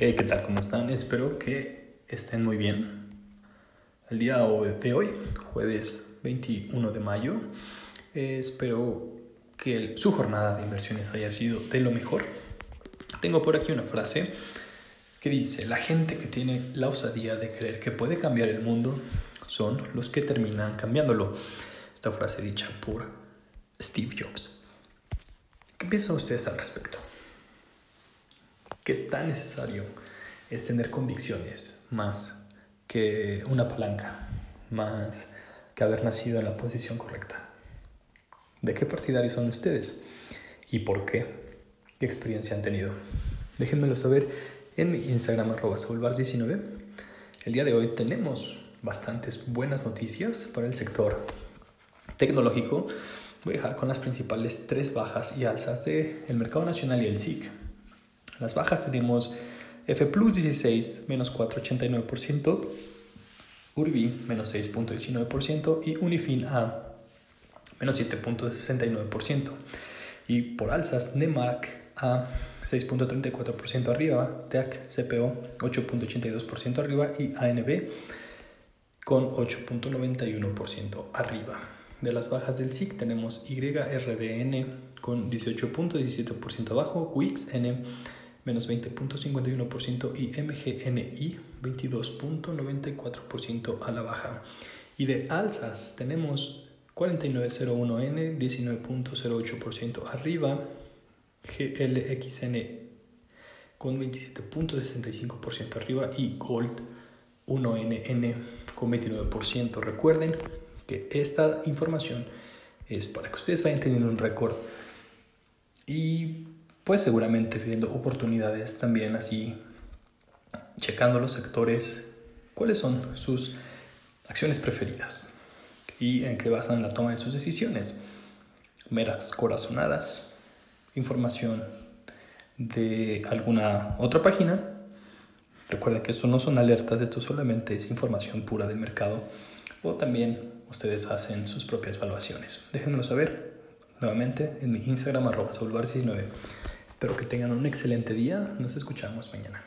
¿qué tal? ¿Cómo están? Espero que estén muy bien. El día de hoy, jueves 21 de mayo, eh, espero que su jornada de inversiones haya sido de lo mejor. Tengo por aquí una frase que dice, la gente que tiene la osadía de creer que puede cambiar el mundo son los que terminan cambiándolo. Esta frase dicha por Steve Jobs. ¿Qué piensan ustedes al respecto? ¿Qué tan necesario es tener convicciones más que una palanca, más que haber nacido en la posición correcta? ¿De qué partidarios son ustedes? ¿Y por qué? ¿Qué experiencia han tenido? Déjenmelo saber en mi Instagram arroba 19 El día de hoy tenemos bastantes buenas noticias para el sector tecnológico voy a dejar con las principales tres bajas y alzas del el mercado nacional y el SIC. Las bajas tenemos F Plus 16 menos 4,89%, Urbi menos 6,19% y Unifin A menos 7,69%. Y por alzas, Nemark a 6.34% arriba, TEAC CPO 8.82% arriba y ANB con 8.91% arriba. De las bajas del SIC tenemos YRDN con 18.17% abajo, WIXN menos 20.51% y MGNI 22.94% a la baja. Y de alzas tenemos 4901N 19.08% arriba, GLXN con 27.65% arriba y Gold 1NN con 29%. Recuerden que esta información es para que ustedes vayan teniendo un récord y pues seguramente viendo oportunidades también así checando los sectores cuáles son sus acciones preferidas y en qué basan la toma de sus decisiones meras corazonadas información de alguna otra página recuerden que esto no son alertas esto solamente es información pura del mercado. O también ustedes hacen sus propias evaluaciones. Déjenmelo saber nuevamente en mi Instagram arroba 19 Espero que tengan un excelente día. Nos escuchamos mañana.